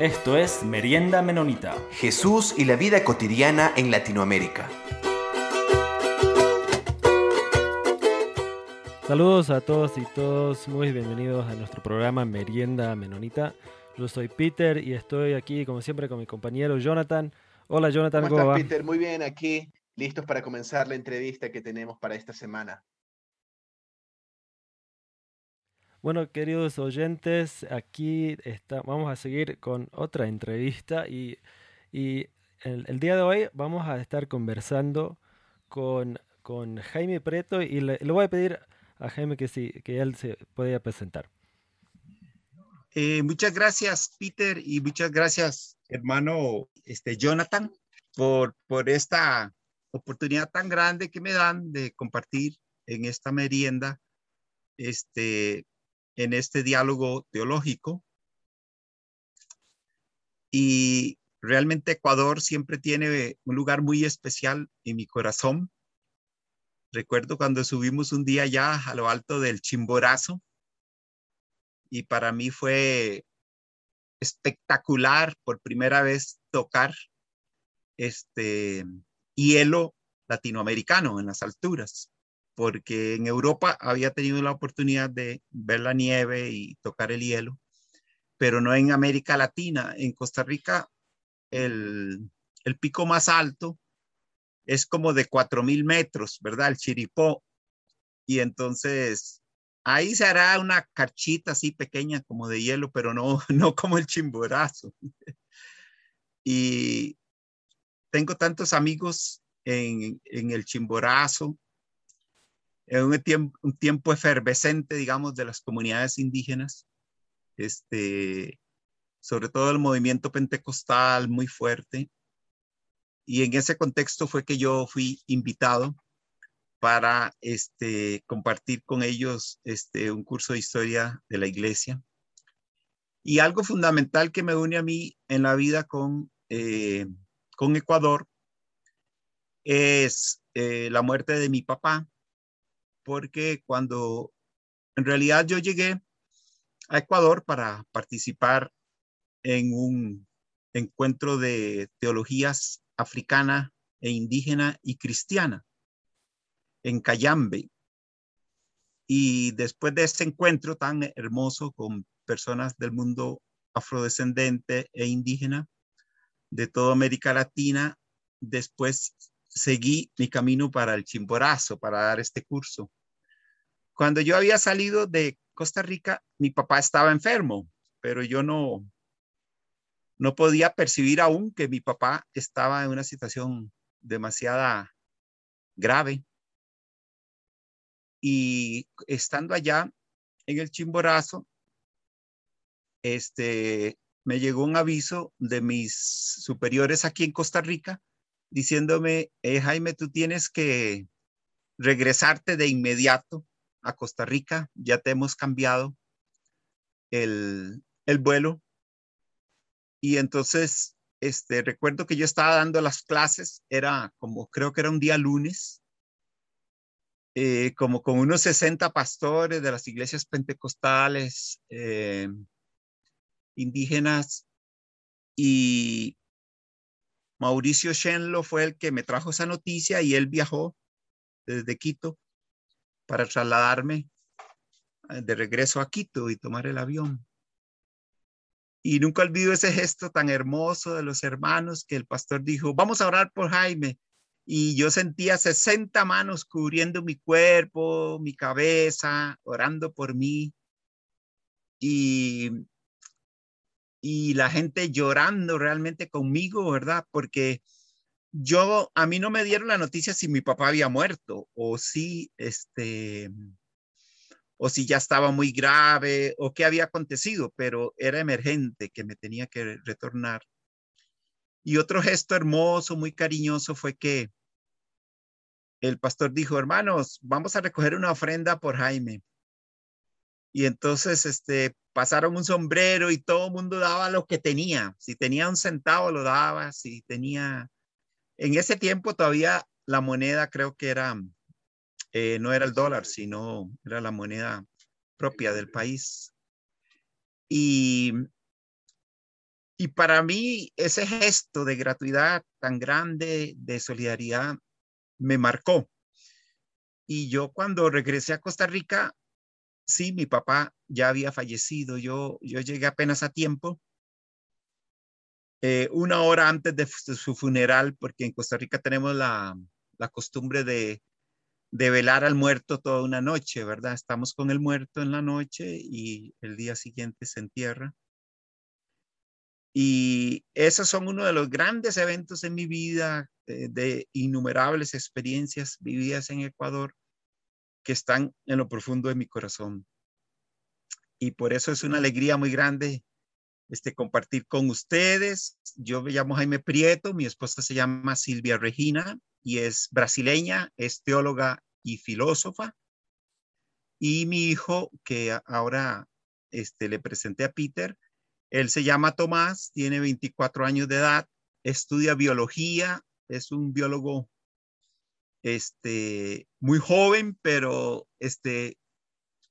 Esto es Merienda Menonita. Jesús y la vida cotidiana en Latinoamérica. Saludos a todos y todos, muy bienvenidos a nuestro programa Merienda Menonita. Yo soy Peter y estoy aquí como siempre con mi compañero Jonathan. Hola Jonathan, ¿cómo, estás, Peter? Muy bien, aquí listos para comenzar la entrevista que tenemos para esta semana. Bueno, queridos oyentes, aquí está, vamos a seguir con otra entrevista y, el, día de hoy vamos a estar conversando con, con Jaime Preto y le, voy a pedir a Jaime que, sí, que él se pueda presentar. Eh, muchas gracias, Peter, y muchas gracias, hermano este, Jonathan, por, por esta oportunidad tan grande que me dan de compartir en esta merienda este, en este diálogo teológico. Y realmente Ecuador siempre tiene un lugar muy especial en mi corazón. Recuerdo cuando subimos un día ya a lo alto del Chimborazo y para mí fue espectacular por primera vez tocar este hielo latinoamericano en las alturas porque en Europa había tenido la oportunidad de ver la nieve y tocar el hielo, pero no en América Latina. En Costa Rica, el, pico más alto es como de 4.000 metros, ¿verdad? El Chiripó. Y entonces ahí se hará una carchita así pequeña como de hielo, pero no, no como el chimborazo. y tengo tantos amigos en, en el chimborazo en un tiempo, efervescente, digamos, de las comunidades indígenas, este, sobre todo el movimiento pentecostal muy fuerte. Y en ese contexto fue que yo fui invitado para este, compartir con ellos este, un curso de historia de la iglesia. Y algo fundamental que me une a mí en la vida con, eh, con Ecuador es eh, la muerte de mi papá, porque cuando en realidad yo llegué a Ecuador para participar en un encuentro de teologías africana e indígena y cristiana en Cayambe. Y después de ese encuentro tan hermoso con personas del mundo afrodescendente e indígena de toda América Latina, después seguí mi camino para el Chimborazo, para dar este curso. Cuando yo había salido de Costa Rica, mi papá estaba enfermo, pero yo no, no podía percibir aún que mi papá estaba en una situación demasiada grave. Y estando allá en el Chimborazo, este, me llegó un aviso de mis superiores aquí en Costa Rica diciéndome, eh, Jaime, tú tienes que regresarte de inmediato a Costa Rica, ya te hemos cambiado el, vuelo. Y entonces, este, recuerdo que yo estaba dando las clases, era como, creo que era un día lunes, eh, como con unos 60 pastores de las iglesias pentecostales eh, indígenas y Mauricio Shenlo fue el que me trajo esa noticia y él viajó desde Quito para trasladarme eh, de regreso a Quito y tomar el avión. Y nunca olvido ese gesto tan hermoso de los hermanos que el pastor dijo, vamos a orar por Jaime. Y yo sentía 60 manos cubriendo mi cuerpo, mi cabeza, orando por mí. Y y la gente llorando realmente conmigo, ¿verdad? Porque yo, a mí no me dieron la noticia si mi papá había muerto o si, este, o si ya estaba muy grave o qué había acontecido, pero era emergente que me tenía que retornar. Y otro gesto hermoso, muy cariñoso fue que el pastor dijo, hermanos, vamos a recoger una ofrenda por Jaime. Y entonces, este, pasaron un sombrero y todo el mundo daba lo que tenía. Si tenía un centavo, lo daba. Si tenía... En ese tiempo todavía la moneda creo que era, eh, no era el dólar, sino era la moneda propia del país. Y y para mí ese gesto de gratuidad tan grande, de solidaridad, me marcó. Y yo cuando regresé a Costa Rica, sí, mi papá ya había fallecido, yo, yo llegué apenas a tiempo, eh, una hora antes de, su funeral, porque en Costa Rica tenemos la, la costumbre de, de velar al muerto toda una noche, ¿verdad? Estamos con el muerto en la noche y el día siguiente se entierra. Y esos son uno de los grandes eventos en mi vida, eh, de innumerables experiencias vividas en Ecuador que están en lo profundo de mi corazón. Y por eso es una alegría muy grande este, compartir con ustedes. Yo me llamo Jaime Prieto, mi esposa se llama Silvia Regina y es brasileña, es teóloga y filósofa. Y mi hijo, que ahora este, le presenté a Peter, él se llama Tomás, tiene 24 años de edad, estudia biología, es un biólogo este, muy joven, pero este,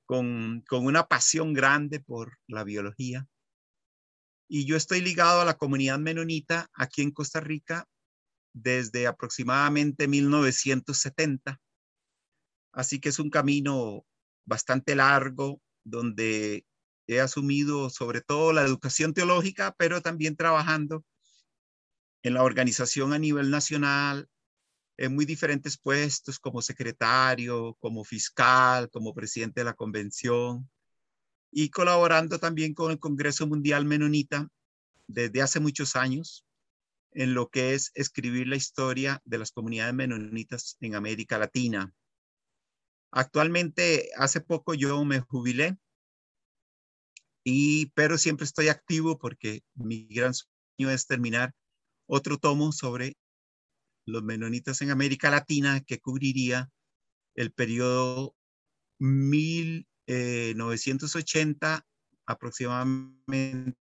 con, con una pasión grande por la biología. Y yo estoy ligado a la comunidad menonita aquí en Costa Rica desde aproximadamente 1970. Así que es un camino bastante largo donde he asumido sobre todo la educación teológica, pero también trabajando en la organización a nivel nacional, en muy diferentes puestos como secretario, como fiscal, como presidente de la convención y colaborando también con el Congreso Mundial Menonita desde hace muchos años en lo que es escribir la historia de las comunidades menonitas en América Latina. Actualmente, hace poco yo me jubilé y, pero siempre estoy activo porque mi gran sueño es terminar otro tomo sobre los menonitas en América Latina que cubriría el periodo 1980 eh, aproximadamente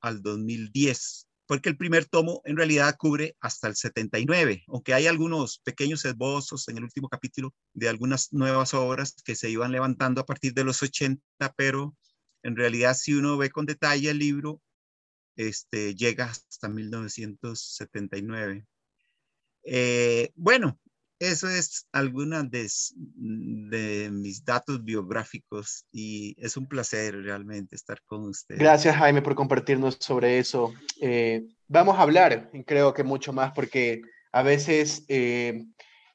al 2010, porque el primer tomo en realidad cubre hasta el 79, aunque hay algunos pequeños esbozos en el último capítulo de algunas nuevas obras que se iban levantando a partir de los 80, pero en realidad, si uno ve con detalle el libro, este, llega hasta 1979. Eh, bueno, eso es alguna de, de, mis datos biográficos y es un placer realmente estar con usted. Gracias Jaime por compartirnos sobre eso. Eh, vamos a hablar, creo que mucho más, porque a veces eh,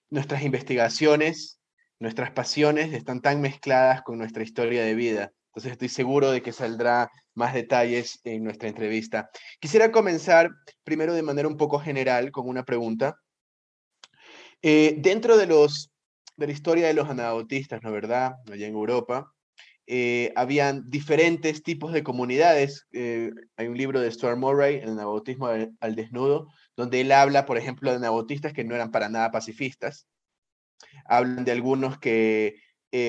nuestras investigaciones, nuestras pasiones están tan mezcladas con nuestra historia de vida. Entonces estoy seguro de que saldrá más detalles en nuestra entrevista. Quisiera comenzar primero de manera un poco general con una pregunta. Eh, dentro de, los, de la historia de los anabautistas, ¿no verdad? Allá en Europa, eh, habían diferentes tipos de comunidades. Eh, hay un libro de Stuart Murray, El anabautismo al, desnudo, donde él habla, por ejemplo, de anabautistas que no eran para nada pacifistas. Hablan de algunos que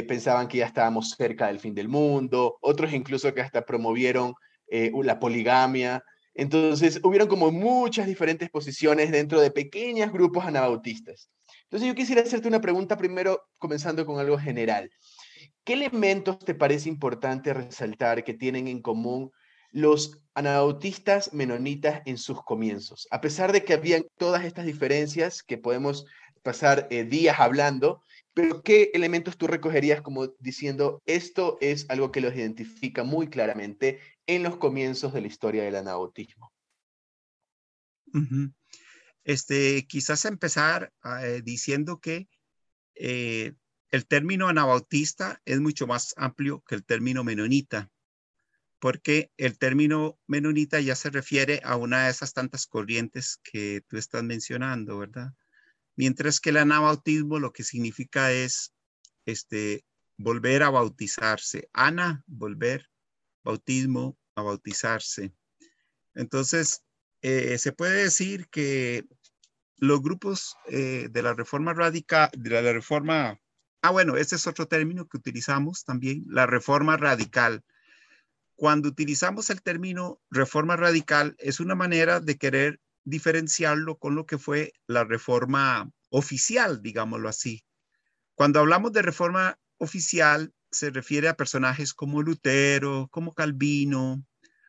pensaban que ya estábamos cerca del fin del mundo, otros incluso que hasta promovieron la poligamia. Entonces, hubieron como muchas diferentes posiciones dentro de pequeños grupos anabautistas. Entonces, yo quisiera hacerte una pregunta primero, comenzando con algo general. ¿Qué elementos te parece importante resaltar que tienen en común los anabautistas menonitas en sus comienzos? A pesar de que habían todas estas diferencias que podemos pasar eh, días hablando, pero ¿qué elementos tú recogerías como diciendo esto es algo que los identifica muy claramente en los comienzos de la historia del anabautismo? Este, quizás empezar eh, diciendo que eh, el término anabautista es mucho más amplio que el término menonita, porque el término menonita ya se refiere a una de esas tantas corrientes que tú estás mencionando, ¿verdad? Mientras que el anabautismo lo que significa es este, volver a bautizarse. Ana, volver, bautismo, a bautizarse. Entonces, eh, se puede decir que los grupos eh, de la reforma radical, de la reforma, ah, bueno, este es otro término que utilizamos también, la reforma radical. Cuando utilizamos el término reforma radical, es una manera de querer diferenciarlo con lo que fue la reforma oficial, digámoslo así. Cuando hablamos de reforma oficial, se refiere a personajes como Lutero, como Calvino,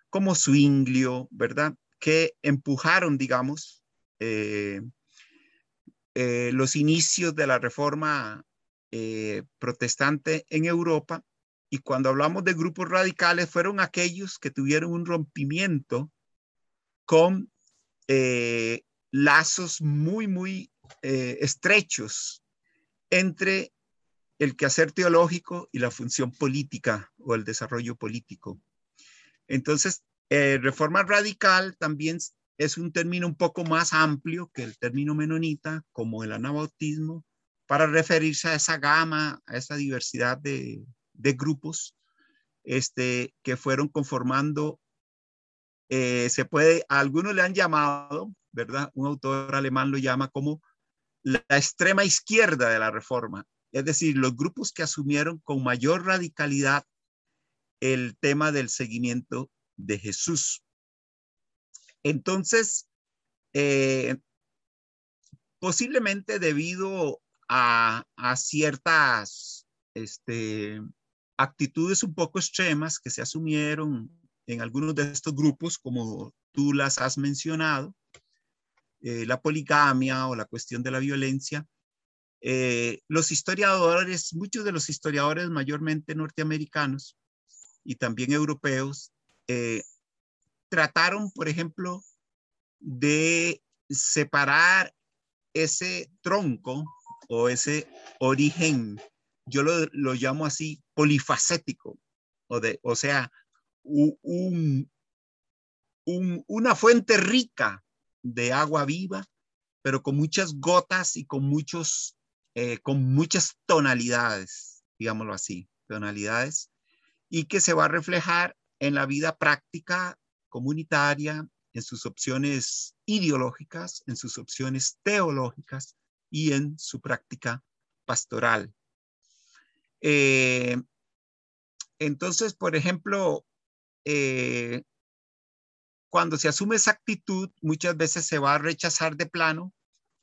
como Zwinglio, ¿verdad? Que empujaron, digamos, eh, eh, los inicios de la reforma eh, protestante en Europa. Y cuando hablamos de grupos radicales, fueron aquellos que tuvieron un rompimiento con lazos muy, muy estrechos entre el quehacer teológico y la función política o el desarrollo político. Entonces, eh, reforma radical también es un término un poco más amplio que el término menonita, como el anabautismo, para referirse a esa gama, a esa diversidad de, grupos este, que fueron conformando, eh, se puede, a algunos le han llamado, ¿verdad? Un autor alemán lo llama como la extrema izquierda de la reforma, es decir, los grupos que asumieron con mayor radicalidad el tema del seguimiento de Jesús. Entonces, eh, posiblemente debido a, ciertas este, actitudes un poco extremas que se asumieron en algunos de estos grupos, como tú las has mencionado, eh, la poligamia o la cuestión de la violencia, eh, los historiadores, muchos de los historiadores mayormente norteamericanos y también europeos, eh, trataron, por ejemplo, de separar ese tronco o ese origen, yo lo, lo llamo así, polifacético, o, de, o sea, un, una fuente rica de agua viva, pero con muchas gotas y con muchos eh, con muchas tonalidades, digámoslo así, tonalidades, y que se va a reflejar en la vida práctica comunitaria, en sus opciones ideológicas, en sus opciones teológicas y en su práctica pastoral. Eh, entonces, por ejemplo, eh, cuando se asume esa actitud, muchas veces se va a rechazar de plano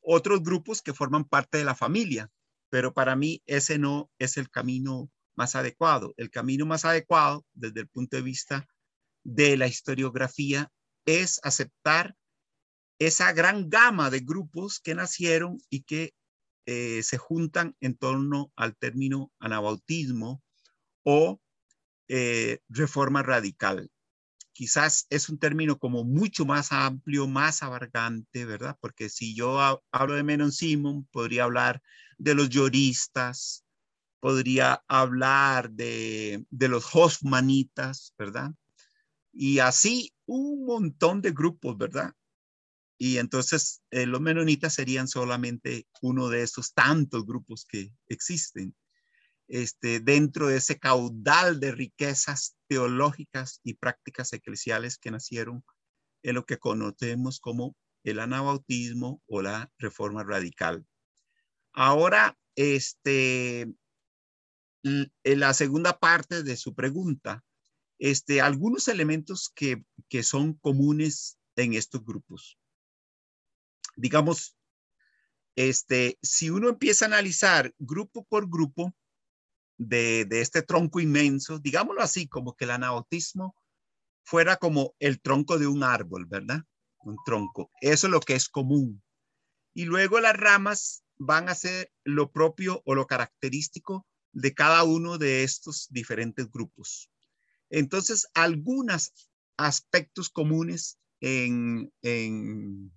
otros grupos que forman parte de la familia, pero para mí ese no es el camino más adecuado. El camino más adecuado desde el punto de vista de la historiografía es aceptar esa gran gama de grupos que nacieron y que eh, se juntan en torno al término anabautismo o eh, reforma radical quizás es un término como mucho más amplio, más abarcante, ¿verdad? Porque si yo hablo de Menon Simon, podría hablar de los lloristas, podría hablar de, los Hoffmanitas, ¿verdad? Y así un montón de grupos, ¿verdad? Y entonces eh, los menonitas serían solamente uno de esos tantos grupos que existen este, dentro de ese caudal de riquezas teológicas y prácticas eclesiales que nacieron en lo que conocemos como el anabautismo o la reforma radical. Ahora, este, la segunda parte de su pregunta, este, algunos elementos que, que son comunes en estos grupos. Digamos, este, si uno empieza a analizar grupo por grupo, de, este tronco inmenso, digámoslo así, como que el anabautismo fuera como el tronco de un árbol, ¿verdad? Un tronco. Eso es lo que es común. Y luego las ramas van a ser lo propio o lo característico de cada uno de estos diferentes grupos. Entonces, algunos aspectos comunes en, en,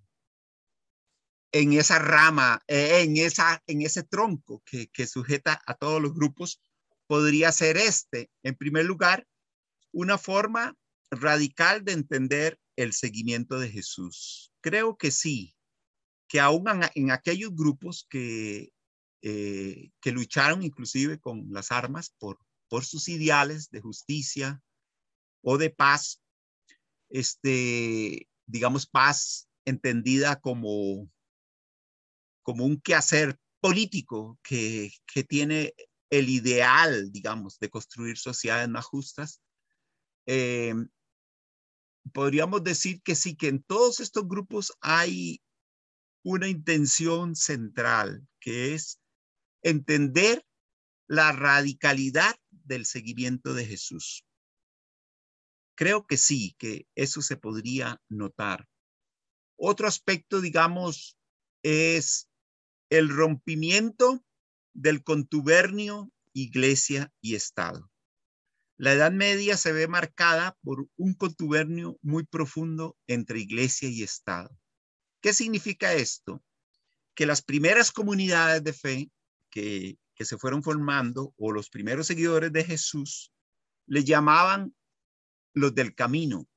esa rama, eh, en, esa, en ese tronco que, que sujeta a todos los grupos, podría ser este. En primer lugar, una forma radical de entender el seguimiento de Jesús. Creo que sí, que aún en, aquellos grupos que, eh, que lucharon inclusive con las armas por, por sus ideales de justicia o de paz, este, digamos, paz entendida como, como un quehacer político que, que tiene el ideal, digamos, de construir sociedades más justas, eh, podríamos decir que sí, que en todos estos grupos hay una intención central, que es entender la radicalidad del seguimiento de Jesús. creo que sí, que eso se podría notar. Otro aspecto, digamos, es el rompimiento del contubernio iglesia y Estado. La Edad Media se ve marcada por un contubernio muy profundo entre iglesia y Estado. ¿Qué significa esto? Que las primeras comunidades de fe que, se fueron formando o los primeros seguidores de Jesús le llamaban los del camino.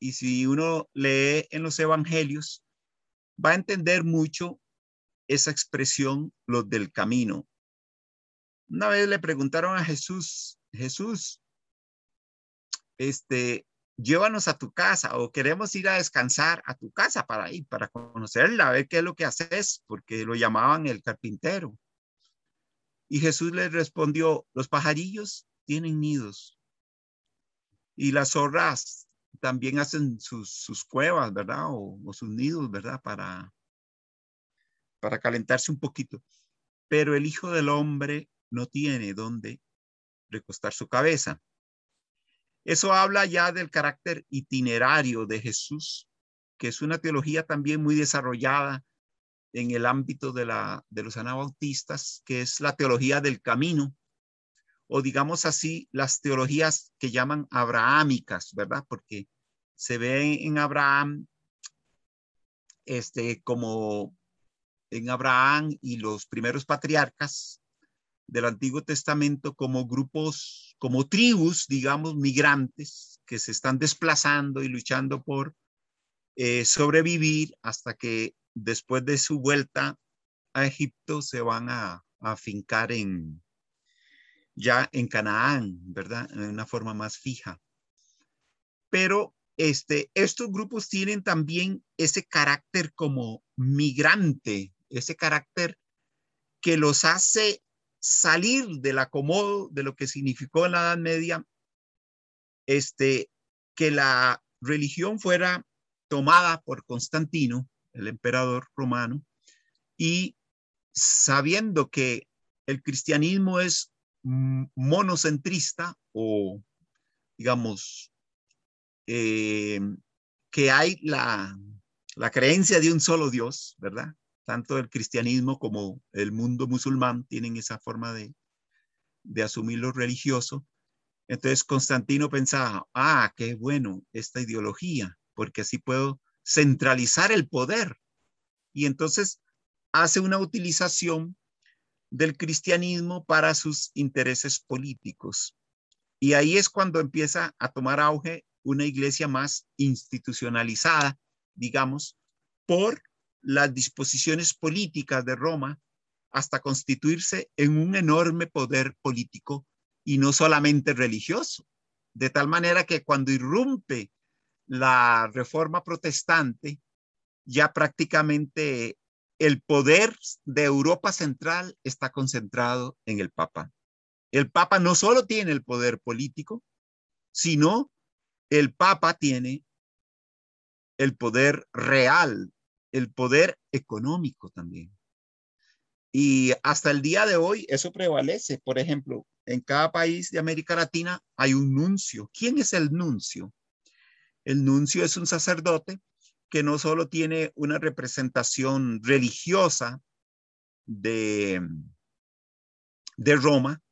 Y si uno lee en los evangelios, va a entender mucho esa expresión, los del camino. Una vez le preguntaron a Jesús, Jesús, este, llévanos a tu casa o queremos ir a descansar a tu casa para ir, para conocerla, a ver qué es lo que haces, porque lo llamaban el carpintero. Y Jesús le respondió, los pajarillos tienen nidos y las zorras también hacen sus, cuevas, ¿verdad? O, o, sus nidos, ¿verdad? Para, para calentarse un poquito. Pero el Hijo del Hombre no tiene dónde recostar su cabeza. Eso habla ya del carácter itinerario de Jesús, que es una teología también muy desarrollada en el ámbito de, la, de los anabautistas, que es la teología del camino, o digamos así, las teologías que llaman abrahámicas, ¿verdad? Porque se ve en Abraham, este, como en Abraham y los primeros patriarcas del Antiguo Testamento como grupos, como tribus, digamos, migrantes que se están desplazando y luchando por eh, sobrevivir hasta que después de su vuelta a Egipto se van a, a fincar en, ya en Canaán, ¿verdad? En una forma más fija. Pero este, estos grupos tienen también ese carácter como migrante, ese carácter que los hace salir del acomodo de lo que significó en la Edad Media, este, que la religión fuera tomada por Constantino, el emperador romano, y sabiendo que el cristianismo es monocentrista o, digamos, eh, que hay la, la creencia de un solo Dios, ¿verdad? tanto el cristianismo como el mundo musulmán tienen esa forma de, de asumir lo religioso. Entonces Constantino pensaba, ah, qué bueno esta ideología, porque así puedo centralizar el poder. Y entonces hace una utilización del cristianismo para sus intereses políticos. Y ahí es cuando empieza a tomar auge una iglesia más institucionalizada, digamos, por las disposiciones políticas de Roma hasta constituirse en un enorme poder político y no solamente religioso. De tal manera que cuando irrumpe la reforma protestante, ya prácticamente el poder de Europa Central está concentrado en el Papa. El Papa no solo tiene el poder político, sino el Papa tiene el poder real el poder económico también. Y hasta el día de hoy eso prevalece. Por ejemplo, en cada país de América Latina hay un nuncio. ¿Quién es el nuncio? El nuncio es un sacerdote que no solo tiene una representación religiosa de, de Roma,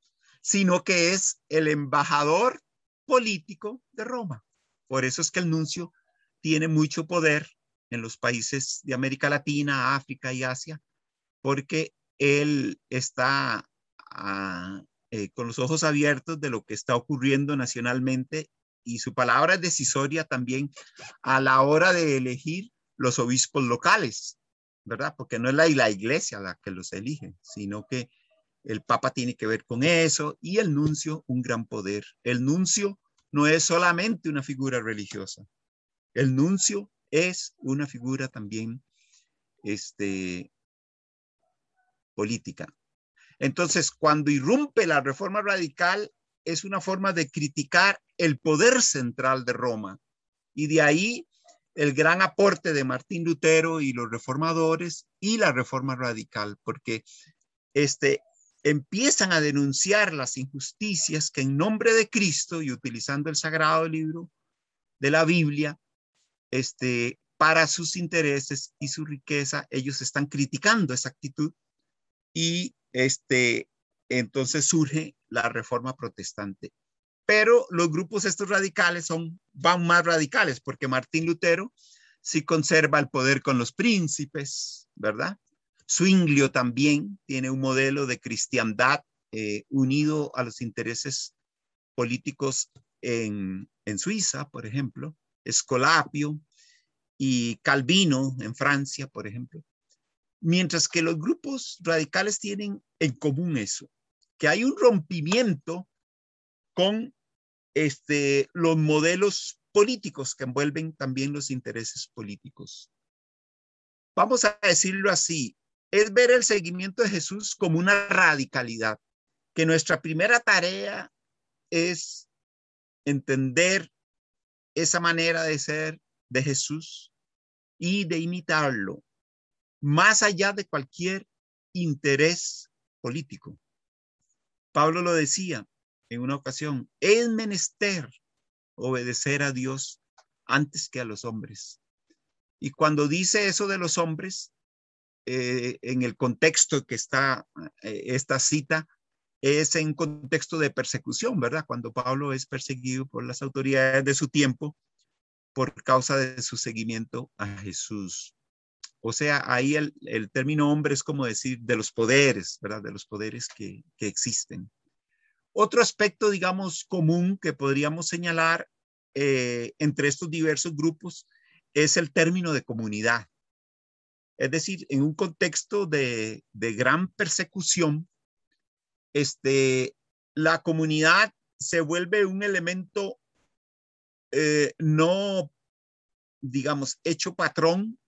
sino que es el embajador político de Roma. Por eso es que el nuncio tiene mucho poder en los países de América Latina, África y Asia, porque él está ah, eh, con los ojos abiertos de lo que está ocurriendo nacionalmente y su palabra es decisoria también a la hora de elegir los obispos locales, ¿verdad? Porque no es la, la iglesia la que los elige, sino que el papa tiene que ver con eso y el nuncio un gran poder. El nuncio no es solamente una figura religiosa. El nuncio es una figura también este, política. Entonces, cuando irrumpe la reforma radical, es una forma de criticar el poder central de Roma. Y de ahí el gran aporte de Martín Lutero y los reformadores y la reforma radical, porque este, empiezan a denunciar las injusticias que en nombre de Cristo y utilizando el sagrado libro de la Biblia, este, para sus intereses y su riqueza, ellos están criticando esa actitud y este, entonces surge la reforma protestante. Pero los grupos estos radicales son, van más radicales porque Martín Lutero sí conserva el poder con los príncipes, ¿verdad? Zwinglio también tiene un modelo de cristiandad eh, unido a los intereses políticos en, en Suiza, por ejemplo. Escolapio y Calvino en Francia, por ejemplo. Mientras que los grupos radicales tienen en común eso, que hay un rompimiento con este, los modelos políticos que envuelven también los intereses políticos. Vamos a decirlo así, es ver el seguimiento de Jesús como una radicalidad, que nuestra primera tarea es entender esa manera de ser de Jesús y de imitarlo, más allá de cualquier interés político. Pablo lo decía en una ocasión, es menester obedecer a Dios antes que a los hombres. Y cuando dice eso de los hombres, eh, en el contexto que está eh, esta cita, es en contexto de persecución, ¿verdad? Cuando Pablo es perseguido por las autoridades de su tiempo por causa de su seguimiento a Jesús. O sea, ahí el, término hombre es como decir de los poderes, ¿verdad? De los poderes que, existen. Otro aspecto, digamos, común que podríamos señalar eh, entre estos diversos grupos es el término de comunidad. Es decir, en un contexto de, gran persecución, este, la comunidad se vuelve un elemento eh, no, digamos, hecho patrón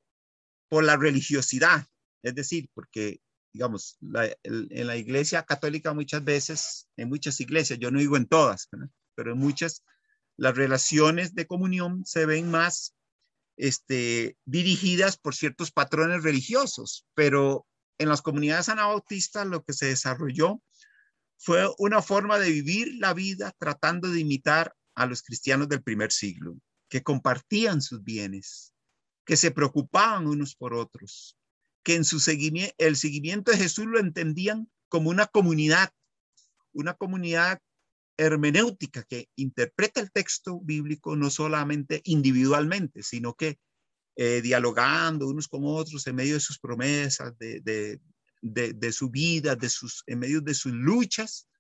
por la religiosidad. Es decir, porque, digamos, en la iglesia católica muchas veces, en muchas iglesias, yo no digo en todas, pero en muchas, las relaciones de comunión se ven más este, dirigidas por ciertos patrones religiosos, pero en las comunidades anabautistas lo que se desarrolló fue una forma de vivir la vida tratando de imitar a los cristianos del primer siglo, que compartían sus bienes, que se preocupaban unos por otros, que en su seguimiento, el seguimiento de Jesús lo entendían como una comunidad, una comunidad hermenéutica que interpreta el texto bíblico no solamente individualmente, sino que eh, dialogando unos con otros en medio de sus promesas, de, de, de, su vida, de sus, en medio de sus luchas,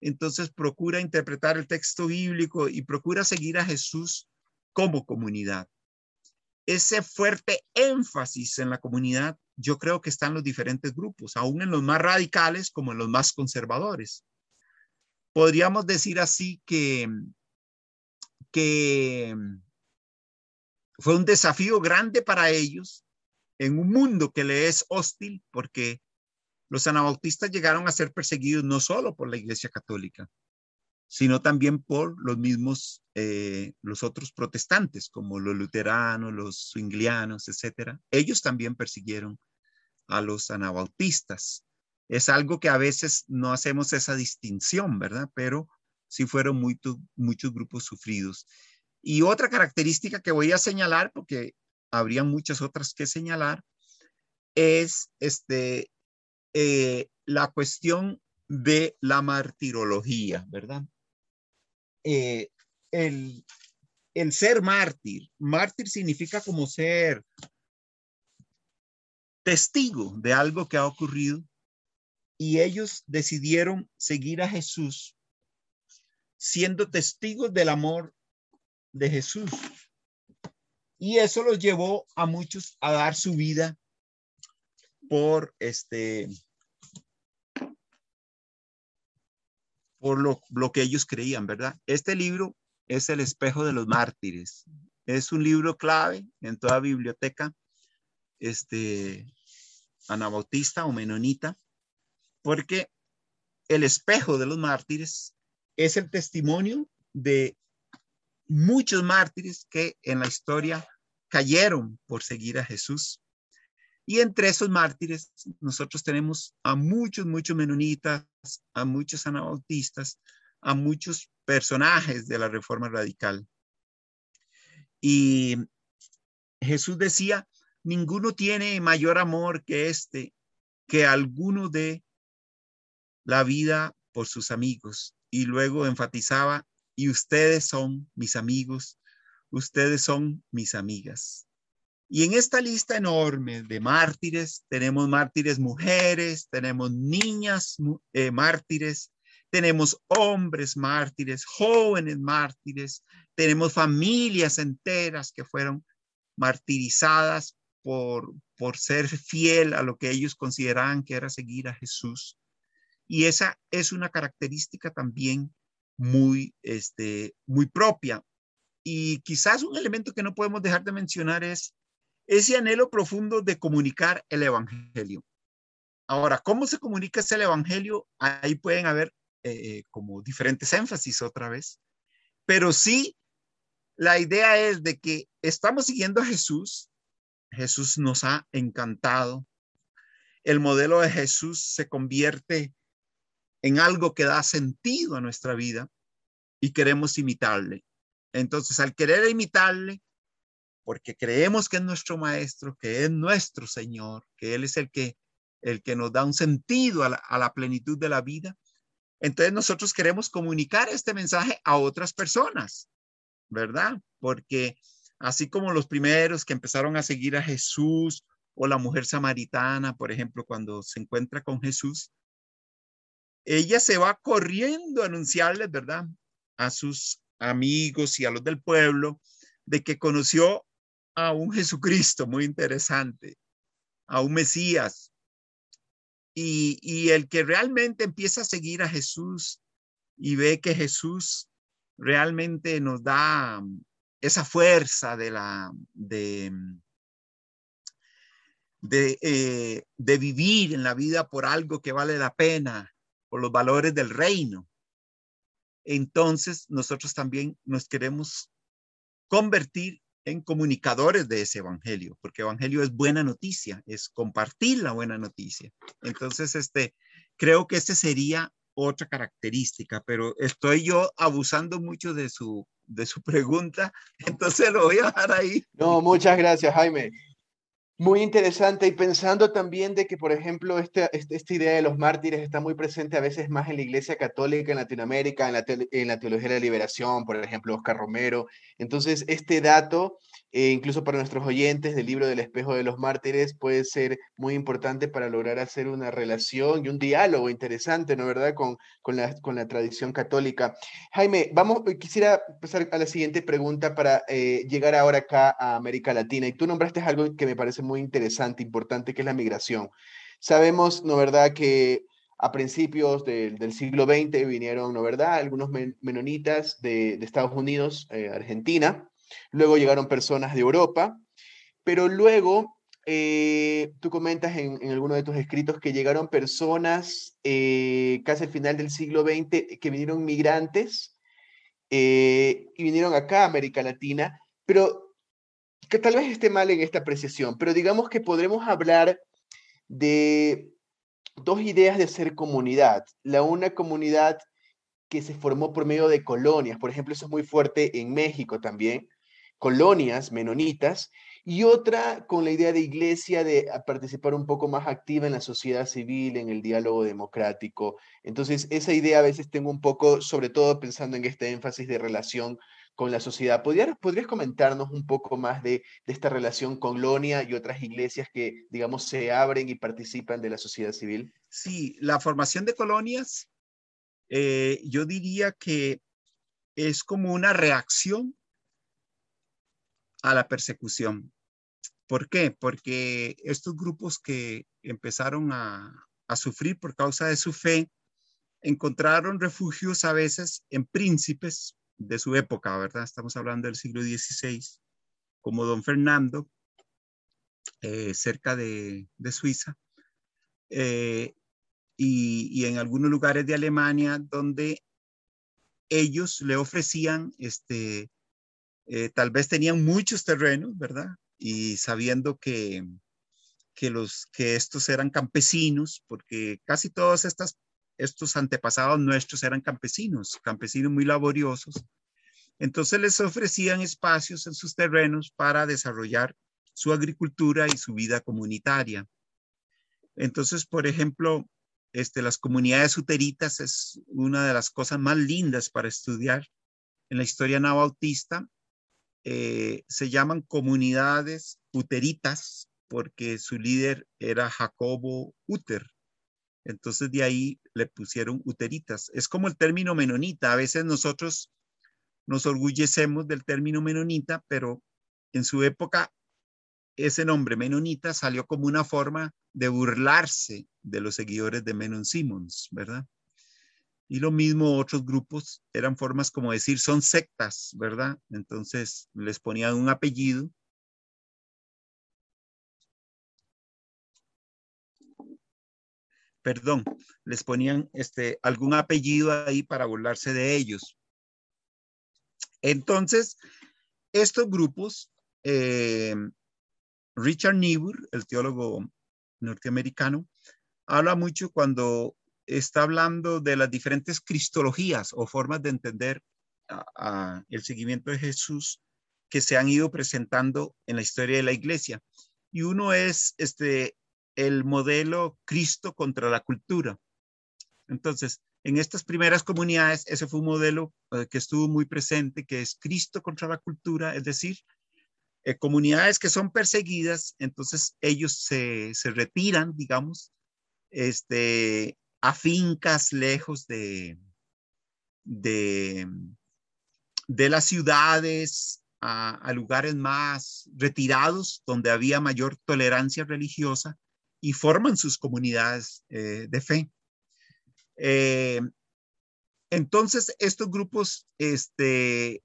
entonces procura interpretar el texto bíblico y procura seguir a Jesús como comunidad. Ese fuerte énfasis en la comunidad, yo creo que está en los diferentes grupos, aún en los más radicales como en los más conservadores. Podríamos decir así que, que fue un desafío grande para ellos en un mundo que le es hostil porque los anabautistas llegaron a ser perseguidos no solo por la Iglesia Católica, sino también por los mismos, eh, los otros protestantes, como los luteranos, los swinglianos, etcétera. Ellos también persiguieron a los anabautistas. Es algo que a veces no hacemos esa distinción, ¿verdad? Pero sí fueron muchos grupos sufridos. Y otra característica que voy a señalar, porque habría muchas otras que señalar, es este, eh, la cuestión de la martirología, ¿verdad? Eh, el, el ser mártir, mártir significa como ser testigo de algo que ha ocurrido y ellos decidieron seguir a Jesús siendo testigos del amor de Jesús. Y eso los llevó a muchos a dar su vida por este por lo, lo, que ellos creían, ¿verdad? Este libro es El espejo de los mártires. Es un libro clave en toda biblioteca este, anabautista o menonita, porque el espejo de los mártires es el testimonio de muchos mártires que en la historia cayeron por seguir a Jesús. Y entre esos mártires, nosotros tenemos a muchos, muchos menonitas, a muchos anabautistas, a muchos personajes de la reforma radical. Y Jesús decía, ninguno tiene mayor amor que este, que alguno de la vida por sus amigos. Y luego enfatizaba, y ustedes son mis amigos, ustedes son mis amigas. Y en esta lista enorme de mártires, tenemos mártires mujeres, tenemos niñas eh, mártires, tenemos hombres mártires, jóvenes mártires, tenemos familias enteras que fueron martirizadas por, por ser fiel a lo que ellos consideraban que era seguir a Jesús. Y esa es una característica también muy, este, muy propia. Y quizás un elemento que no podemos dejar de mencionar es ese anhelo profundo de comunicar el Evangelio. Ahora, ¿cómo se comunica ese Evangelio? Ahí pueden haber eh, eh, como diferentes énfasis otra vez, pero sí, la idea es de que estamos siguiendo a Jesús, Jesús nos ha encantado, el modelo de Jesús se convierte en algo que da sentido a nuestra vida y queremos imitarle. Entonces, al querer imitarle, porque creemos que es nuestro maestro, que es nuestro Señor, que Él es el que, el que nos da un sentido a la, plenitud de la vida. Entonces nosotros queremos comunicar este mensaje a otras personas, ¿verdad? Porque así como los primeros que empezaron a seguir a Jesús o la mujer samaritana, por ejemplo, cuando se encuentra con Jesús, ella se va corriendo a anunciarles, ¿verdad? A sus amigos y a los del pueblo de que conoció a un Jesucristo muy interesante, a un Mesías. Y, el que realmente empieza a seguir a Jesús y ve que Jesús realmente nos da esa fuerza de la de, de, eh, vivir en la vida por algo que vale la pena, por los valores del reino. Entonces nosotros también nos queremos convertir en comunicadores de ese evangelio, porque evangelio es buena noticia, es compartir la buena noticia. Entonces, este, creo que esta sería otra característica, pero estoy yo abusando mucho de su, de su pregunta, entonces lo voy a dejar ahí. No, muchas gracias, Jaime. Muy interesante y pensando también de que, por ejemplo, esta, este, esta idea de los mártires está muy presente a veces más en la Iglesia Católica en Latinoamérica, en la, en la Teología de la Liberación, por ejemplo, Oscar Romero. Entonces, este dato eh, incluso para nuestros oyentes del libro del espejo de los mártires, puede ser muy importante para lograr hacer una relación y un diálogo interesante, ¿no verdad?, con, con, la, con la tradición católica. Jaime, vamos, eh, quisiera pasar a la siguiente pregunta para eh, llegar ahora acá a América Latina. Y tú nombraste algo que me parece muy interesante, importante, que es la migración. Sabemos, ¿no verdad?, que a principios del siglo XX vinieron, ¿no verdad?, algunos menonitas de, de Estados Unidos, Argentina, Luego llegaron personas de Europa, pero luego eh, tú comentas en, alguno de tus escritos que llegaron personas eh, casi al final del siglo XX que vinieron migrantes eh, y vinieron acá a América Latina, pero que tal vez esté mal en esta apreciación, pero digamos que podremos hablar de dos ideas de ser comunidad. La una comunidad que se formó por medio de colonias, por ejemplo, eso es muy fuerte en México también, colonias menonitas, y otra con la idea de iglesia de participar un poco más activa en la sociedad civil, en el diálogo democrático. Entonces, esa idea a veces tengo un poco, sobre todo pensando en este énfasis de relación con la sociedad. ¿Podrías, ¿podrías comentarnos un poco más de, esta relación con Colonia y otras iglesias que, digamos, se abren y participan de la sociedad civil? Sí, la formación de colonias, eh, yo diría que es como una reacción a la persecución. ¿Por qué? Porque estos grupos que empezaron a, sufrir por causa de su fe, encontraron refugios a veces en príncipes de su época, ¿verdad? Estamos hablando del siglo XVI, como don Fernando, eh, cerca de, Suiza, eh, y, y, en algunos lugares de Alemania donde ellos le ofrecían este, eh, tal vez tenían muchos terrenos, ¿verdad? Y sabiendo que, que, estos eran campesinos, porque casi todos estos antepasados nuestros eran campesinos, campesinos muy laboriosos, Entonces les ofrecían espacios en sus terrenos para desarrollar su agricultura y su vida comunitaria. Entonces, por ejemplo, este, las comunidades uteritas es una de las cosas más lindas para estudiar en la historia anabautista. Eh, se llaman comunidades uteritas porque su líder era Jacobo Uter. Entonces de ahí le pusieron uteritas. Es como el término menonita. A veces nosotros nos orgullecemos del término menonita, pero en su época ese nombre menonita salió como una forma de burlarse de los seguidores de Menon Simmons, ¿verdad? Y lo mismo otros grupos eran formas como decir son sectas, ¿verdad? Entonces les ponían un apellido. Perdón, les ponían este, algún apellido ahí para burlarse de ellos. Entonces, estos grupos, eh, Richard Niebuhr, el teólogo norteamericano, habla mucho cuando está hablando de las diferentes cristologías o formas de entender el seguimiento de Jesús que se han ido presentando en la historia de la iglesia. Y uno es este, el modelo Cristo contra la cultura. Entonces, en estas primeras comunidades, ese fue un modelo eh, que estuvo muy presente, que es Cristo contra la cultura, es decir, eh, comunidades que son perseguidas, entonces ellos se, se retiran, digamos, este, a fincas lejos de, de, de las ciudades, a, lugares más retirados donde había mayor tolerancia religiosa y forman sus comunidades eh, de fe. Eh, entonces, estos grupos, este,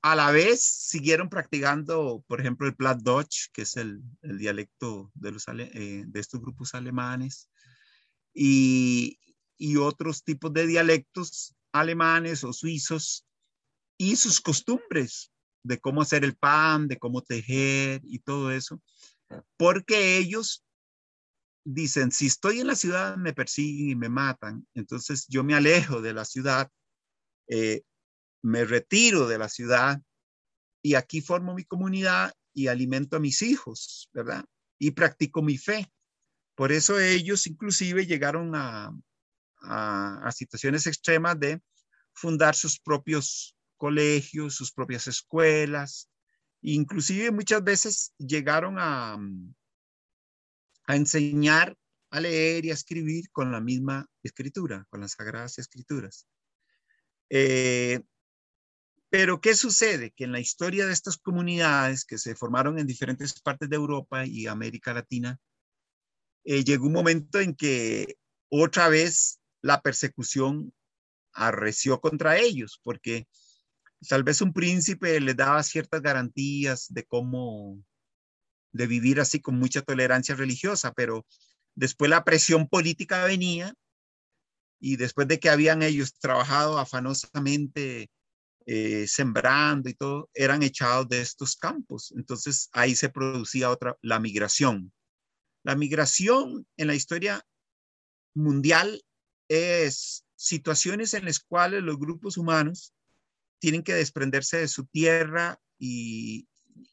a la vez, siguieron practicando, por ejemplo, el Platt Dutch, que es el, dialecto de, los, eh, de estos grupos alemanes, y, otros tipos de dialectos alemanes o suizos, y sus costumbres de cómo hacer el pan, de cómo tejer y todo eso, porque ellos dicen, si estoy en la ciudad me persiguen y me matan, entonces yo me alejo de la ciudad, eh, me retiro de la ciudad y aquí formo mi comunidad y alimento a mis hijos, ¿verdad? Y practico mi fe. Por eso ellos inclusive llegaron a, situaciones extremas de fundar sus propios colegios, sus propias escuelas, inclusive muchas veces llegaron a, a enseñar a leer y a escribir con la misma escritura, con las sagradas escrituras. Eh, pero ¿qué sucede? Que en la historia de estas comunidades que se formaron en diferentes partes de Europa y América Latina, eh, llegó un momento en que otra vez la persecución arreció contra ellos, porque tal vez un príncipe les daba ciertas garantías de cómo de vivir así con mucha tolerancia religiosa, pero después la presión política venía y después de que habían ellos trabajado afanosamente eh, sembrando y todo, eran echados de estos campos. Entonces ahí se producía otra, la migración. La migración en la historia mundial es situaciones en las cuales los grupos humanos tienen que desprenderse de su tierra y,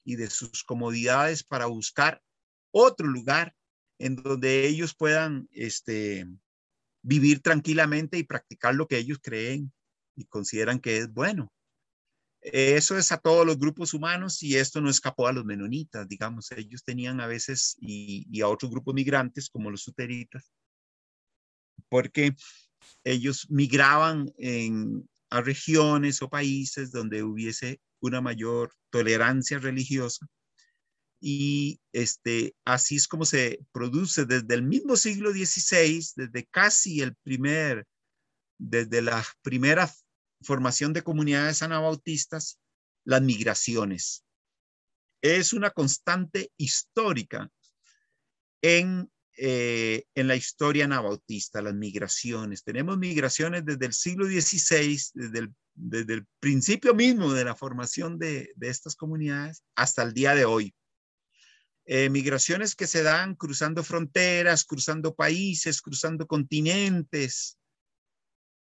de sus comodidades para buscar otro lugar en donde ellos puedan este, vivir tranquilamente y practicar lo que ellos creen y consideran que es bueno. Eso es a todos los grupos humanos y esto no escapó a los menonitas, digamos, ellos tenían a veces y, a otros grupos migrantes como los suteritas, porque ellos migraban a regiones o países donde hubiese una mayor tolerancia religiosa. Y este, así es como se produce desde el mismo siglo XVI, desde casi el primer, desde la primera formación de comunidades anabautistas, las migraciones. Es una constante histórica en eh, en la historia anabautista, las migraciones. Tenemos migraciones desde el siglo XVI, desde el, desde el principio mismo de la formación de, de, estas comunidades hasta el día de hoy. Eh, migraciones que se dan cruzando fronteras, cruzando países, cruzando continentes,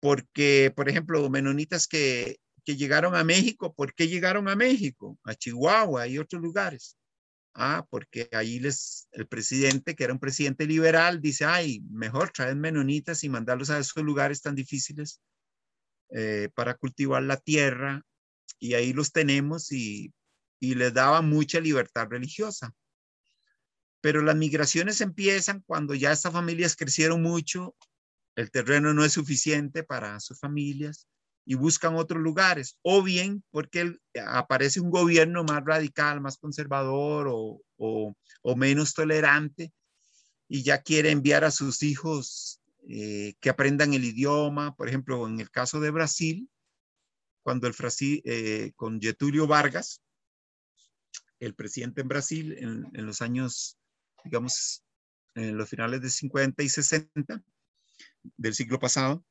porque, por ejemplo, menonitas que, que llegaron a México. ¿Por qué llegaron a México? A Chihuahua y otros lugares. Ah, porque ahí les, el presidente, que era un presidente liberal, dice, ay, mejor traer menonitas y mandarlos a esos lugares tan difíciles eh, para cultivar la tierra. Y ahí los tenemos y, y les daba mucha libertad religiosa. Pero las migraciones empiezan cuando ya estas familias crecieron mucho, el terreno no es suficiente para sus familias y buscan otros lugares, o bien porque aparece un gobierno más radical, más conservador o, menos tolerante y ya quiere enviar a sus hijos eh, que aprendan el idioma. Por ejemplo, en el caso de Brasil, cuando el Brasil, eh, con Getúlio Vargas, el presidente en Brasil en los años, digamos, en los finales de 50 y 60 del siglo pasado,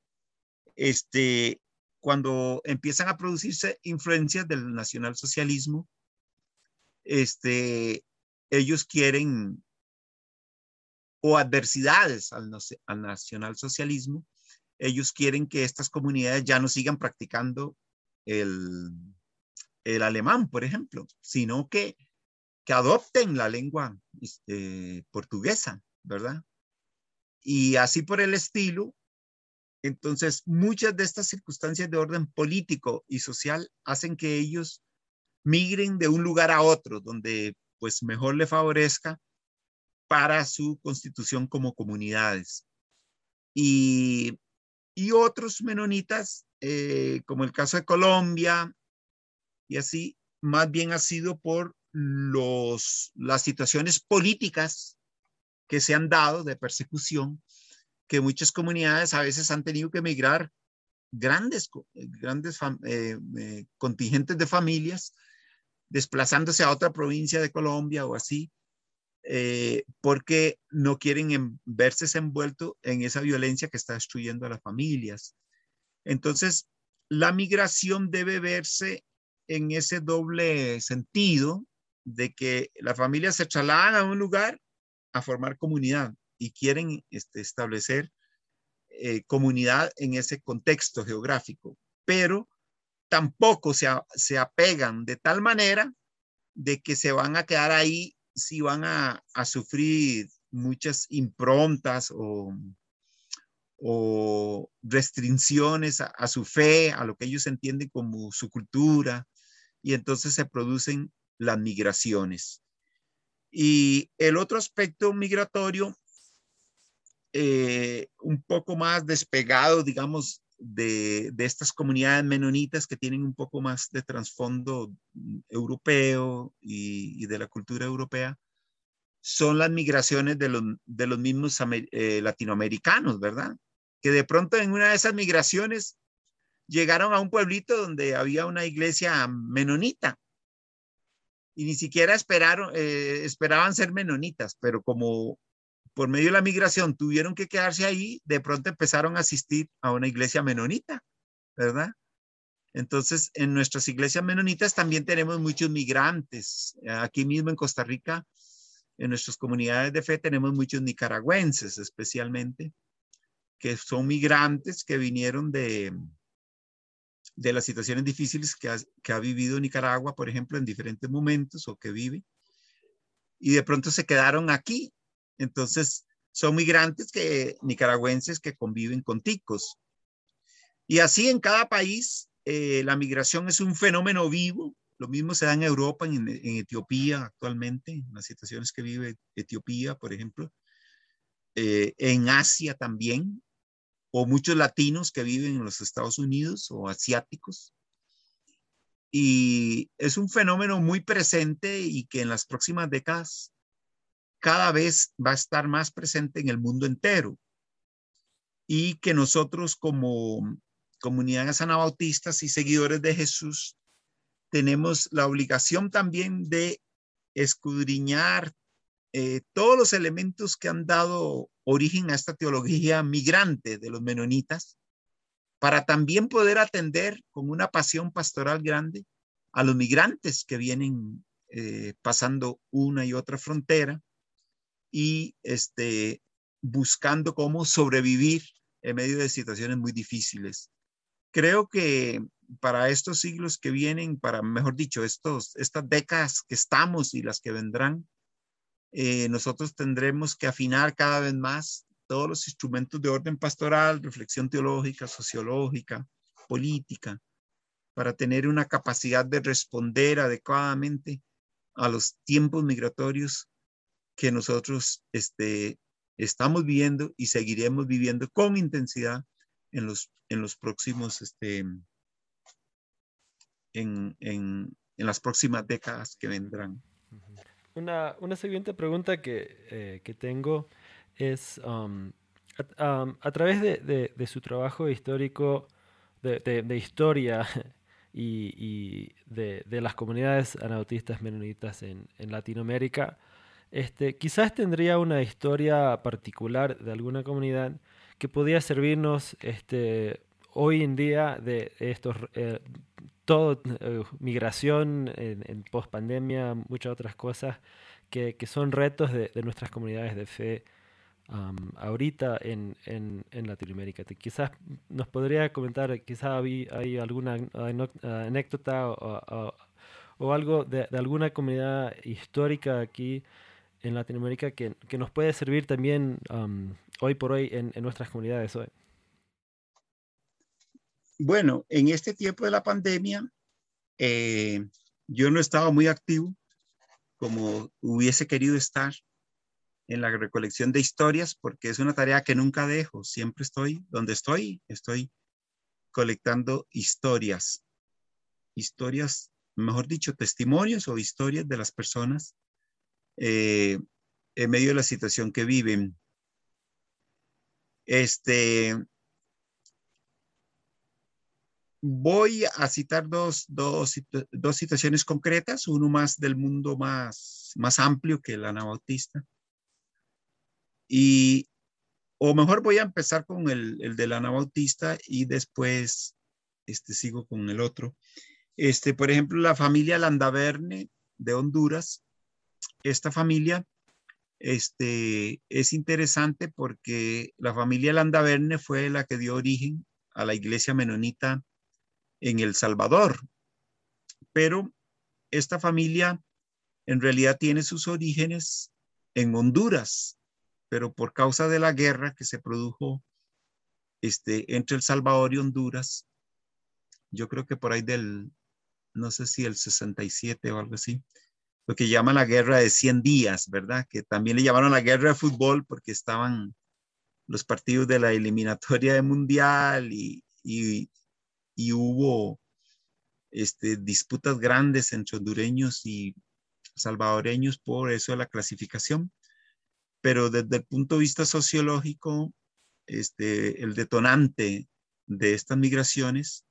este, cuando empiezan a producirse influencias del nacionalsocialismo, este, ellos quieren, o adversidades al, al nacionalsocialismo, ellos quieren que estas comunidades ya no sigan practicando el, el alemán, por ejemplo, sino que, que adopten la lengua este, portuguesa, ¿verdad? Y así por el estilo, entonces, muchas de estas circunstancias de orden político y social hacen que ellos migren de un lugar a otro, donde pues mejor le favorezca para su constitución como comunidades. Y, otros menonitas, eh, como el caso de Colombia, y así, más bien ha sido por los, las situaciones políticas que se han dado de persecución que muchas comunidades a veces han tenido que emigrar grandes, grandes eh, eh, contingentes de familias, desplazándose a otra provincia de Colombia o así, eh, porque no quieren verse envueltos en esa violencia que está destruyendo a las familias. Entonces, la migración debe verse en ese doble sentido de que las familias se trasladan a un lugar a formar comunidad y quieren este, establecer eh, comunidad en ese contexto geográfico, pero tampoco se, se, apegan de tal manera de que se van a quedar ahí si van a, a sufrir muchas improntas o, o restricciones a, a, su fe, a lo que ellos entienden como su cultura, y entonces se producen las migraciones. Y el otro aspecto migratorio eh, un poco más despegado, digamos, de, estas comunidades menonitas que tienen un poco más de trasfondo europeo y, de la cultura europea, son las migraciones de los, de los mismos eh, latinoamericanos, ¿verdad? Que de pronto en una de esas migraciones llegaron a un pueblito donde había una iglesia menonita y ni siquiera esperaron, eh, esperaban ser menonitas, pero como por medio de la migración tuvieron que quedarse ahí, de pronto empezaron a asistir a una iglesia menonita, ¿verdad? Entonces, en nuestras iglesias menonitas también tenemos muchos migrantes. Aquí mismo en Costa Rica, en nuestras comunidades de fe tenemos muchos nicaragüenses especialmente, que son migrantes que vinieron de, de las situaciones difíciles que ha, vivido Nicaragua, por ejemplo, en diferentes momentos o que vive. Y de pronto se quedaron aquí entonces, son migrantes que, nicaragüenses que conviven con ticos. Y así en cada país, eh, la migración es un fenómeno vivo. Lo mismo se da en Europa, en, Etiopía actualmente, en las situaciones que vive Etiopía, por ejemplo. Eh, en Asia también, o muchos latinos que viven en los Estados Unidos o asiáticos. Y es un fenómeno muy presente y que en las próximas décadas cada vez va a estar más presente en el mundo entero y que nosotros como comunidades anabautistas y seguidores de Jesús tenemos la obligación también de escudriñar eh, todos los elementos que han dado origen a esta teología migrante de los menonitas para también poder atender con una pasión pastoral grande a los migrantes que vienen eh, pasando una y otra frontera y este, buscando cómo sobrevivir en medio de situaciones muy difíciles. Creo que para estos siglos que vienen, para, mejor dicho, estos, estas décadas que estamos y las que vendrán, eh, nosotros tendremos que afinar cada vez más todos los instrumentos de orden pastoral, reflexión teológica, sociológica, política, para tener una capacidad de responder adecuadamente a los tiempos migratorios que nosotros este, estamos viviendo y seguiremos viviendo con intensidad en los, en los próximos, este, en, en, en las próximas décadas que vendrán. Una, una siguiente pregunta que, eh, que tengo es, um, a, um, través de, de, su trabajo histórico, de, de historia y, y de, las comunidades anautistas menonitas en, en Latinoamérica, este, quizás tendría una historia particular de alguna comunidad que podía servirnos este, hoy en día de estos, eh, todo, eh, migración en, en post pandemia, muchas otras cosas que, que son retos de, de, nuestras comunidades de fe um, ahorita en, en, en, Latinoamérica. Quizás nos podría comentar, quizás hay, hay alguna anécdota o, o, o algo de, de, alguna comunidad histórica aquí en Latinoamérica que, que nos puede servir también um, hoy por hoy en, en nuestras comunidades hoy. Bueno, en este tiempo de la pandemia, eh, yo no estaba muy activo como hubiese querido estar en la recolección de historias, porque es una tarea que nunca dejo. Siempre estoy donde estoy, estoy colectando historias, historias, mejor dicho, testimonios o historias de las personas eh, en medio de la situación que viven. Este, voy a citar dos, dos, dos, situaciones concretas, uno más del mundo más, más amplio que el anabautista. Y, o mejor voy a empezar con el, el del anabautista y después este, sigo con el otro. Este, por ejemplo, la familia Landaverne de Honduras. Esta familia este, es interesante porque la familia Landaverne fue la que dio origen a la iglesia menonita en El Salvador. Pero esta familia en realidad tiene sus orígenes en Honduras, pero por causa de la guerra que se produjo este, entre El Salvador y Honduras, yo creo que por ahí del, no sé si el 67 o algo así, lo que llaman la guerra de 100 días, ¿verdad? Que también le llamaron la guerra de fútbol porque estaban los partidos de la eliminatoria de mundial y, y, y hubo este, disputas grandes entre hondureños y salvadoreños por eso de la clasificación. Pero desde el punto de vista sociológico, este, el detonante de estas migraciones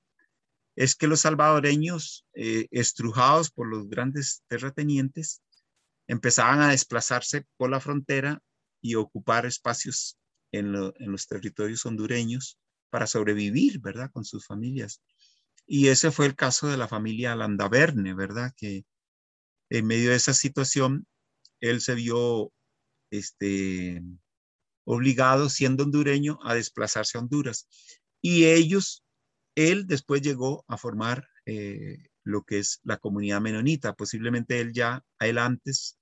es que los salvadoreños, eh, estrujados por los grandes terratenientes, empezaban a desplazarse por la frontera y ocupar espacios en, lo, en los territorios hondureños para sobrevivir, ¿verdad? Con sus familias. Y ese fue el caso de la familia Landaverne, ¿verdad? Que en medio de esa situación, él se vio este, obligado, siendo hondureño, a desplazarse a Honduras. Y ellos, él después llegó a formar eh, lo que es la comunidad menonita. Posiblemente él ya, él antes,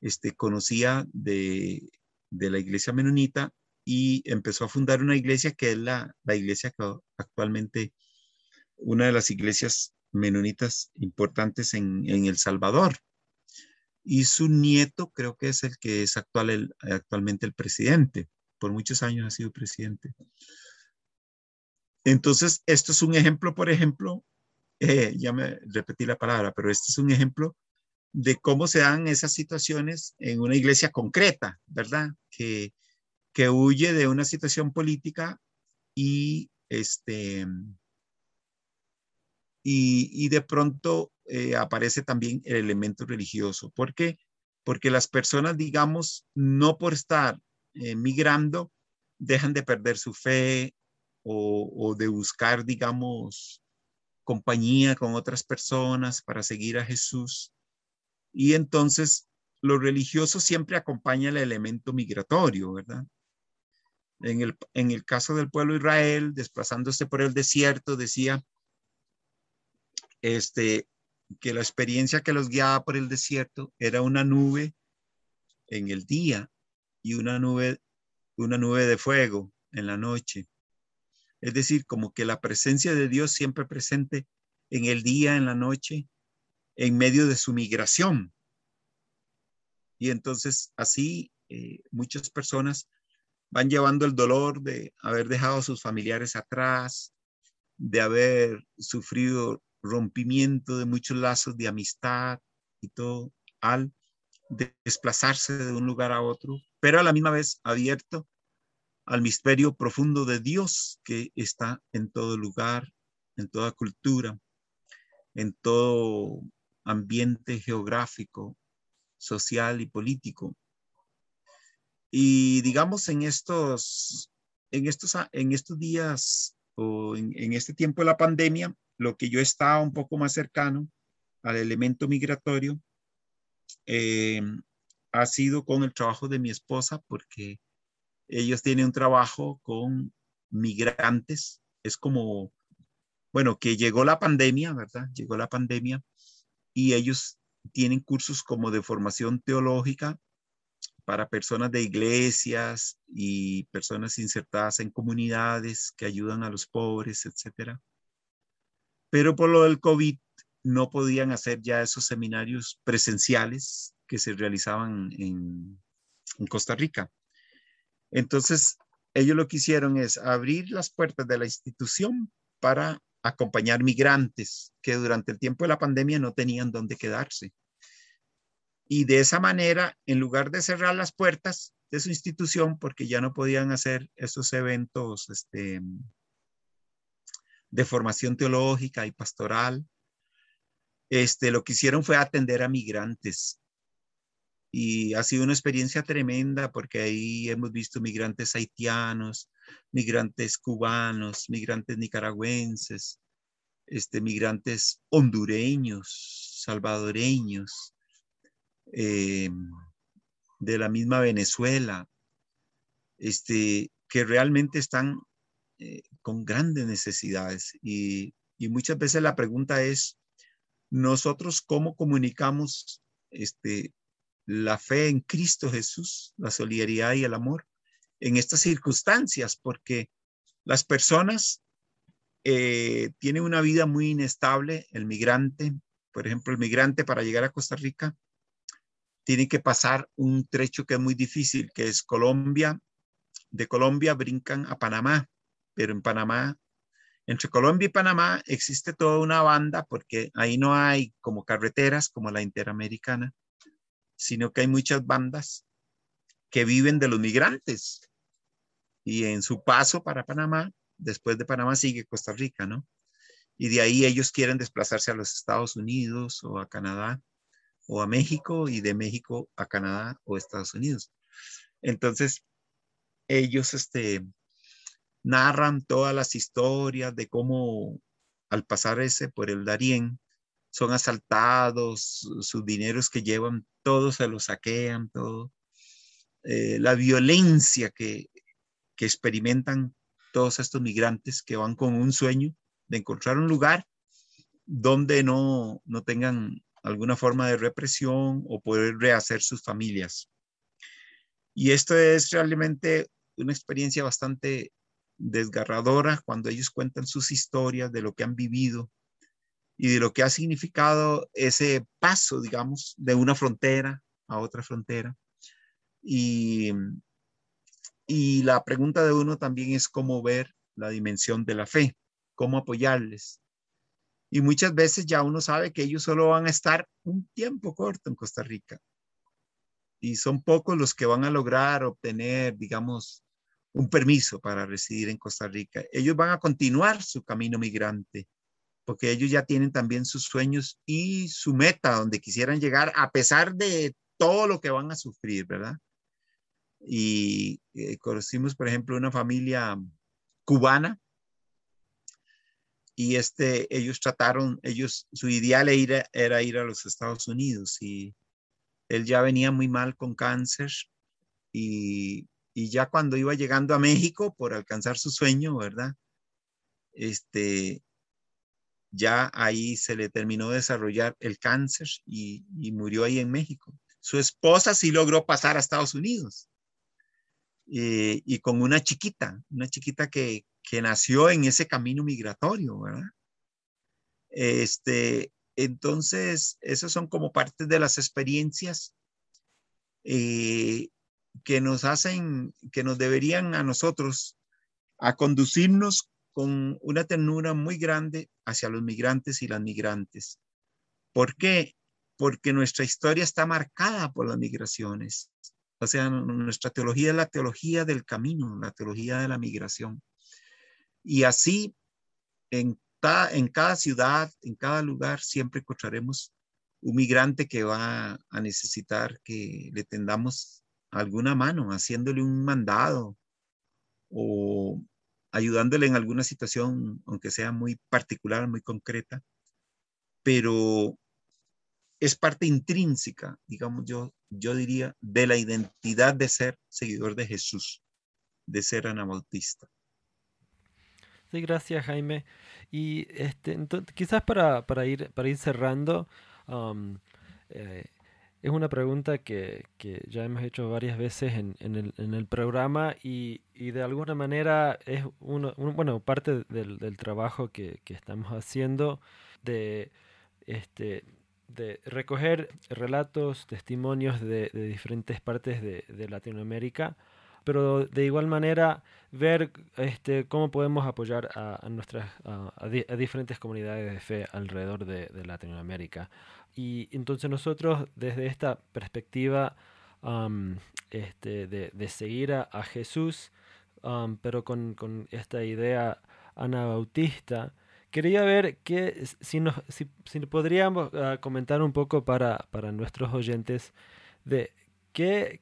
este, conocía de, de la iglesia menonita y empezó a fundar una iglesia que es la, la iglesia que actualmente, una de las iglesias menonitas importantes en, en, El Salvador. Y su nieto creo que es el que es actual, el, actualmente el presidente. Por muchos años ha sido presidente. Entonces, esto es un ejemplo, por ejemplo, eh, ya me repetí la palabra, pero este es un ejemplo de cómo se dan esas situaciones en una iglesia concreta, ¿verdad? Que, que huye de una situación política y este y, y de pronto eh, aparece también el elemento religioso. ¿Por qué? Porque las personas, digamos, no por estar eh, migrando, dejan de perder su fe o, o de buscar, digamos, compañía con otras personas para seguir a Jesús. Y entonces lo religioso siempre acompaña el elemento migratorio, ¿verdad? En el, en el caso del pueblo de Israel, desplazándose por el desierto, decía, este, que la experiencia que los guiaba por el desierto era una nube en el día y una nube, una nube de fuego en la noche. Es decir, como que la presencia de Dios siempre presente en el día, en la noche, en medio de su migración. Y entonces así eh, muchas personas van llevando el dolor de haber dejado a sus familiares atrás, de haber sufrido rompimiento de muchos lazos de amistad y todo, al desplazarse de un lugar a otro, pero a la misma vez abierto al misterio profundo de Dios que está en todo lugar, en toda cultura, en todo ambiente geográfico, social y político. Y digamos en estos, en estos, en estos días o en, este tiempo de la pandemia, lo que yo estaba un poco más cercano al elemento migratorio eh, ha sido con el trabajo de mi esposa, porque ellos tienen un trabajo con migrantes. Es como, bueno, que llegó la pandemia, ¿verdad? Llegó la pandemia y ellos tienen cursos como de formación teológica para personas de iglesias y personas insertadas en comunidades que ayudan a los pobres, etcétera. Pero por lo del COVID no podían hacer ya esos seminarios presenciales que se realizaban en, en Costa Rica. Entonces, ellos lo que hicieron es abrir las puertas de la institución para acompañar migrantes que durante el tiempo de la pandemia no tenían dónde quedarse. Y de esa manera, en lugar de cerrar las puertas de su institución, porque ya no podían hacer esos eventos este, de formación teológica y pastoral, este, lo que hicieron fue atender a migrantes. Y ha sido una experiencia tremenda porque ahí hemos visto migrantes haitianos, migrantes cubanos, migrantes nicaragüenses, este, migrantes hondureños, salvadoreños, eh, de la misma Venezuela, este, que realmente están eh, con grandes necesidades. Y, muchas veces la pregunta es, nosotros cómo comunicamos este, la fe en Cristo Jesús, la solidaridad y el amor en estas circunstancias, porque las personas eh, tienen una vida muy inestable, el migrante, por ejemplo, el migrante para llegar a Costa Rica tiene que pasar un trecho que es muy difícil, que es Colombia. De Colombia brincan a Panamá, pero en Panamá, entre Colombia y Panamá existe toda una banda porque ahí no hay como carreteras como la interamericana, sino que hay muchas bandas que viven de los migrantes. Y en su paso para Panamá, después de Panamá sigue Costa Rica, ¿no? Y de ahí ellos quieren desplazarse a los Estados Unidos o a Canadá o a México y de México a Canadá o Estados Unidos. Entonces, ellos este, narran todas las historias de cómo al pasar ese por el Darién, son asaltados, sus dineros que llevan, todos se los saquean, todo. Eh, la violencia que, que experimentan todos estos migrantes que van con un sueño de encontrar un lugar donde no, no tengan alguna forma de represión o poder rehacer sus familias. Y esto es realmente una experiencia bastante desgarradora cuando ellos cuentan sus historias de lo que han vivido y de lo que ha significado ese paso, digamos, de una frontera a otra frontera. Y, y la pregunta de uno también es cómo ver la dimensión de la fe, cómo apoyarles, y muchas veces ya uno sabe que ellos solo van a estar un tiempo corto en Costa Rica. Y son pocos los que van a lograr obtener, digamos, un permiso para residir en Costa Rica. Ellos van a continuar su camino migrante, porque ellos ya tienen también sus sueños y su meta donde quisieran llegar, a pesar de todo lo que van a sufrir, ¿verdad? Y eh, conocimos, por ejemplo, una familia cubana y este, ellos trataron, ellos, su ideal era, era ir a los Estados Unidos y él ya venía muy mal con cáncer y, y ya cuando iba llegando a México por alcanzar su sueño, ¿verdad? Este, ya ahí se le terminó de desarrollar el cáncer y, murió ahí en México. Su esposa sí logró pasar a Estados Unidos eh, y con una chiquita, una chiquita que, que nació en ese camino migratorio, ¿verdad? Este, entonces, esas son como parte de las experiencias eh, que nos hacen, que nos deberían a nosotros a conducirnos con una ternura muy grande hacia los migrantes y las migrantes. ¿Por qué? Porque nuestra historia está marcada por las migraciones. O sea, nuestra teología es la teología del camino, la teología de la migración. Y así, en, cada ciudad, en cada lugar, siempre encontraremos un migrante que va a necesitar que le tendamos alguna mano, haciéndole un mandado o ayudándole en alguna situación, aunque sea muy particular, muy concreta, pero es parte intrínseca, digamos yo, yo diría, de la identidad de ser seguidor de Jesús, de ser anabautista. Sí, gracias Jaime. Y este, quizás para, para, ir, para ir cerrando, eh, es una pregunta que, ya hemos hecho varias veces en, el, programa y, de alguna manera es uno, bueno, parte del, trabajo que, estamos haciendo de, este, de recoger relatos, testimonios de, diferentes partes de, Latinoamérica, pero de igual manera ver este, cómo podemos apoyar a, nuestras a, diferentes comunidades de fe alrededor de, Latinoamérica. Y entonces nosotros desde esta perspectiva este, de, seguir a, Jesús, pero con, esta idea anabautista, quería ver que si, nos, si, podríamos ah, comentar un poco para, para nuestros oyentes de qué,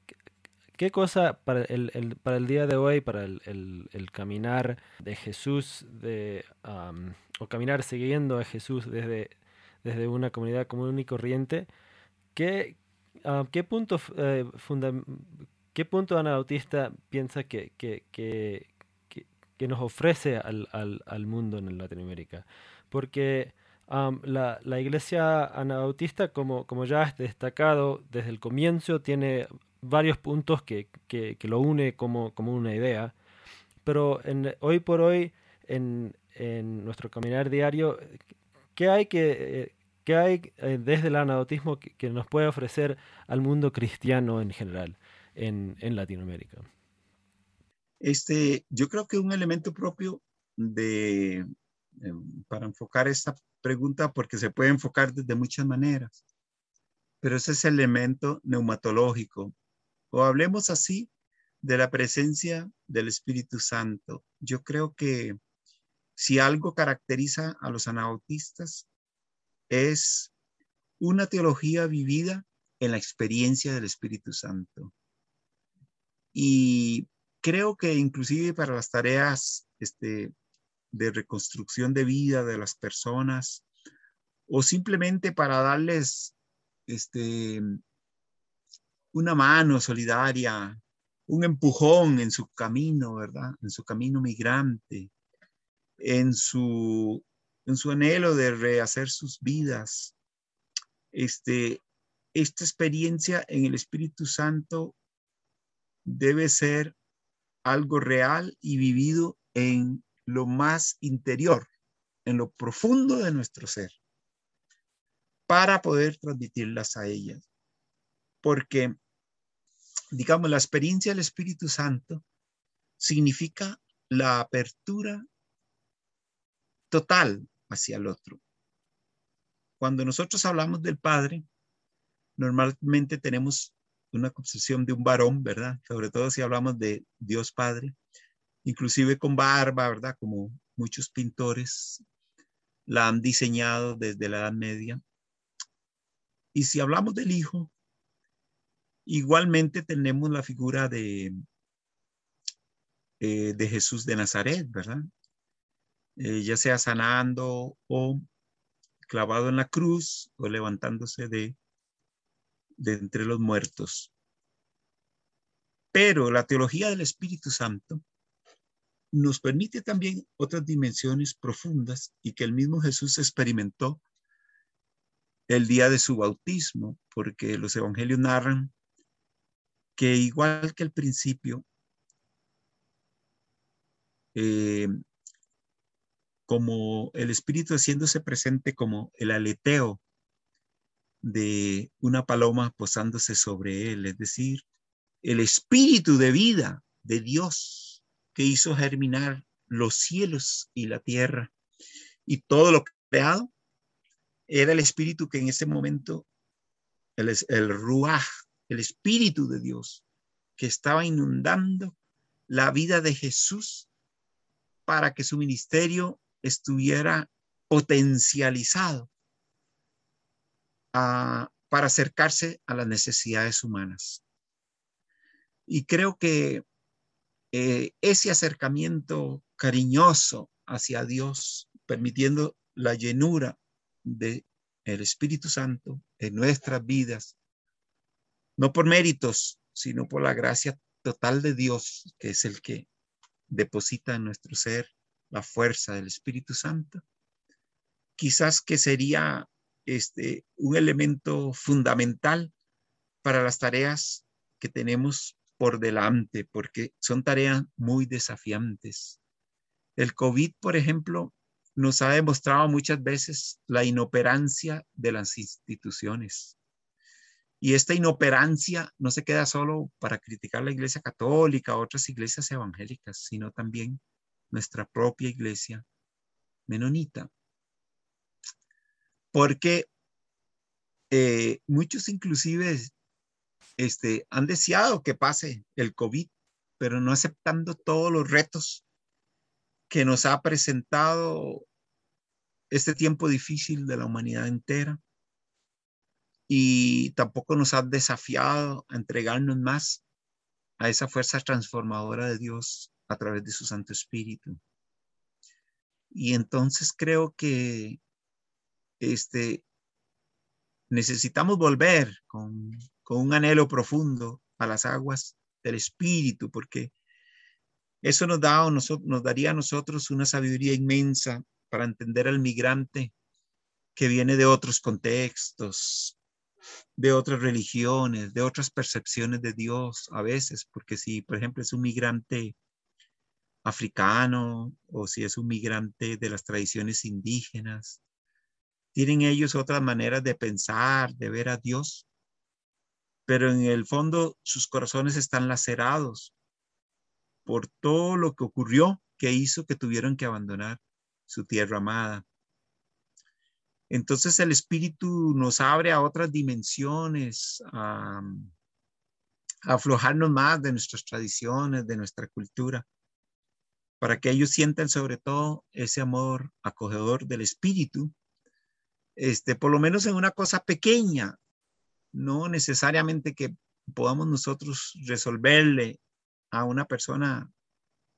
qué cosa para el, para el día de hoy, para el, caminar de Jesús, de, o caminar siguiendo a Jesús desde desde una comunidad común y corriente, ¿qué, qué punto, eh, qué punto Anabautista piensa que, que, que, que, nos ofrece al, al, al, mundo en Latinoamérica? Porque la, la, iglesia anabautista, como, como ya has destacado desde el comienzo, tiene varios puntos que, que, que lo une como, como una idea, pero en, hoy por hoy, en, en nuestro caminar diario, ¿Qué hay, que, eh, hay eh, desde el anabautismo que, nos puede ofrecer al mundo cristiano en general en, Latinoamérica? Este, yo creo que un elemento propio de, em, para enfocar esta pregunta, porque se puede enfocar desde muchas maneras, pero ese es el elemento neumatológico, o hablemos así de la presencia del Espíritu Santo. Yo creo que si algo caracteriza a los anabautistas es una teología vivida en la experiencia del Espíritu Santo. Y creo que inclusive para las tareas este, de reconstrucción de vida de las personas o simplemente para darles este, una mano solidaria, un empujón en su camino, ¿verdad? En su camino migrante, en su, en su anhelo de rehacer sus vidas. Este, esta experiencia en el Espíritu Santo debe ser algo real y vivido en lo más interior, en lo profundo de nuestro ser, para poder transmitirlas a ellas. Porque, digamos, la experiencia del Espíritu Santo significa la apertura total hacia el otro. Cuando nosotros hablamos del Padre, normalmente tenemos una concepción de un varón, ¿verdad? Sobre todo si hablamos de Dios Padre, inclusive con barba, ¿verdad? Como muchos pintores la han diseñado desde la Edad Media. Y si hablamos del Hijo, igualmente tenemos la figura de, eh, de Jesús de Nazaret, ¿verdad? Eh, ya sea sanando o clavado en la cruz o levantándose de, de entre los muertos. Pero la teología del Espíritu Santo nos permite también otras dimensiones profundas y que el mismo Jesús experimentó el día de su bautismo, porque los evangelios narran que igual que el principio, eh, como el Espíritu haciéndose presente como el aleteo de una paloma posándose sobre él, es decir, el Espíritu de vida de Dios que hizo germinar los cielos y la tierra y todo lo creado, era el Espíritu que en ese momento, el, el Ruach, el Espíritu de Dios, que estaba inundando la vida de Jesús para que su ministerio estuviera potencializado para acercarse a las necesidades humanas. Y creo que eh, ese acercamiento cariñoso hacia Dios, permitiendo la llenura del el Espíritu Santo en nuestras vidas, no por méritos, sino por la gracia total de Dios, que es el que deposita en nuestro ser la fuerza del Espíritu Santo, quizás que sería este, un elemento fundamental para las tareas que tenemos por delante, porque son tareas muy desafiantes. El COVID, por ejemplo, nos ha demostrado muchas veces la inoperancia de las instituciones. Y esta inoperancia no se queda solo para criticar la Iglesia Católica, otras iglesias evangélicas, sino también nuestra propia iglesia menonita. Porque eh, muchos inclusive este, han deseado que pase el COVID, pero no aceptando todos los retos que nos ha presentado este tiempo difícil de la humanidad entera. Y tampoco nos ha desafiado a entregarnos más a esa fuerza transformadora de Dios a través de su Santo Espíritu. Y entonces creo que este, necesitamos volver con, un anhelo profundo a las aguas del Espíritu, porque eso nos, da, nos daría a nosotros una sabiduría inmensa para entender al migrante que viene de otros contextos, de otras religiones, de otras percepciones de Dios a veces, porque si, por ejemplo, es un migrante africano o si es un migrante de las tradiciones indígenas. Tienen ellos otras maneras de pensar, de ver a Dios, pero en el fondo sus corazones están lacerados por todo lo que ocurrió que hizo que tuvieron que abandonar su tierra amada. Entonces el Espíritu nos abre a otras dimensiones, a, a aflojarnos más de nuestras tradiciones, de nuestra cultura para que ellos sientan sobre todo ese amor acogedor del espíritu, este, por lo menos en una cosa pequeña, no necesariamente que podamos nosotros resolverle a una persona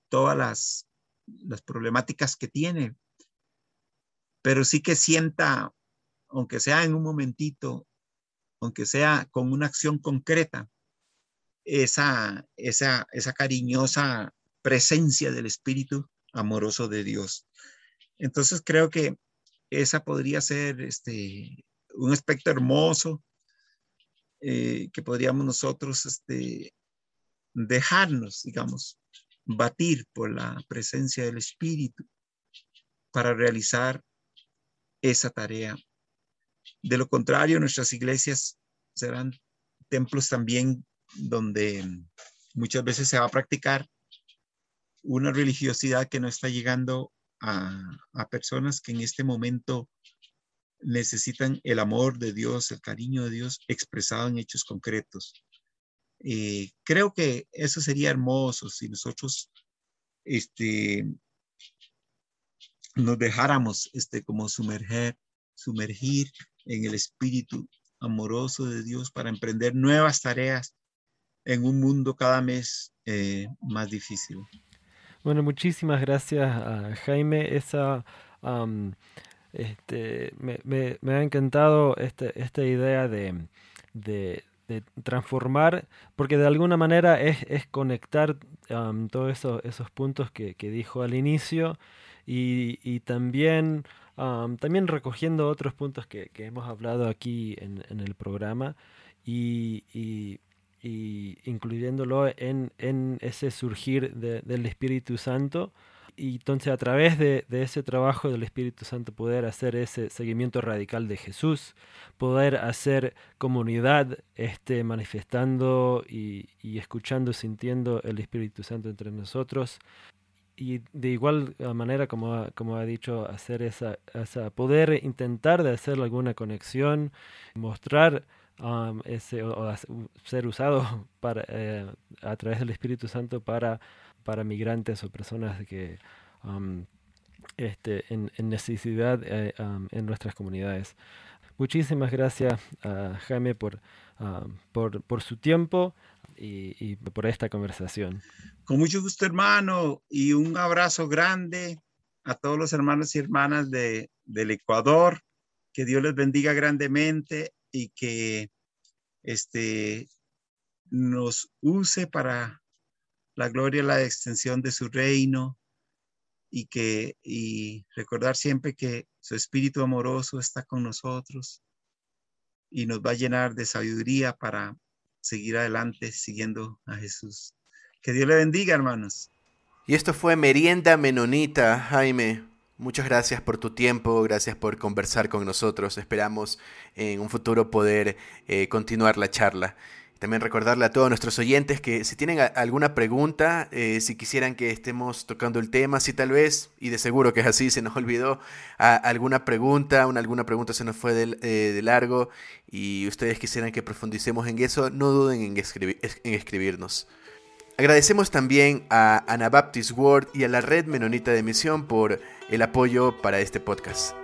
todas las problemáticas que tiene, pero sí que sienta, aunque sea en un momentito, aunque sea con una acción concreta, esa, esa, esa cariñosa presencia del Espíritu amoroso de Dios. Entonces creo que esa podría ser este, un aspecto hermoso eh, que podríamos nosotros este, dejarnos, digamos, batir por la presencia del Espíritu para realizar esa tarea. De lo contrario, nuestras iglesias serán templos también donde muchas veces se va a practicar una religiosidad que no está llegando a, personas que en este momento necesitan el amor de Dios, el cariño de Dios expresado en hechos concretos. Eh, creo que eso sería hermoso si nosotros este, nos dejáramos este, como sumerger, sumergir en el espíritu amoroso de Dios para emprender nuevas tareas en un mundo cada mes eh, más difícil. Bueno, muchísimas gracias a Jaime. Esa, este, me, ha encantado este, esta idea de, transformar, porque de alguna manera es, es conectar um, todos eso, esos puntos que, que, dijo al inicio y, y también, um, también recogiendo otros puntos que, que hemos hablado aquí en, en el programa y, y, y incluyéndolo en, en, ese surgir de, del Espíritu Santo y entonces a través de, de, ese trabajo del Espíritu Santo poder hacer ese seguimiento radical de Jesús, poder hacer comunidad este, manifestando y, y escuchando, sintiendo el Espíritu Santo entre nosotros. Y de igual manera, como como ha dicho, hacer esa, esa, poder intentar de hacer alguna conexión, mostrar um, ese, o, ser usado para, eh, a través del Espíritu Santo para para migrantes o personas que um, este, en, necesidad eh, en nuestras comunidades. Muchísimas gracias a Jaime por, por, por, su tiempo y, por esta conversación. Con mucho gusto, hermano, y un abrazo grande a todos los hermanos y hermanas de, del Ecuador. Que Dios les bendiga grandemente y que este, nos use para la gloria y la extensión de su reino y que y recordar siempre que su espíritu amoroso está con nosotros y nos va a llenar de sabiduría para seguir adelante siguiendo a Jesús. Que Dios le bendiga, hermanos. Y esto fue Merienda Menonita, Jaime. Muchas gracias por tu tiempo, gracias por conversar con nosotros. Esperamos en un futuro poder eh, continuar la charla. También recordarle a todos nuestros oyentes que si tienen alguna pregunta, eh, si quisieran que estemos tocando el tema, si tal vez, y de seguro que es así, se nos olvidó alguna pregunta, una, alguna pregunta se nos fue de, eh, de, largo y ustedes quisieran que profundicemos en eso, no duden en, escribir, en escribirnos. Agradecemos también a Anabaptist World y a la Red Menonita de Misión por el apoyo para este podcast.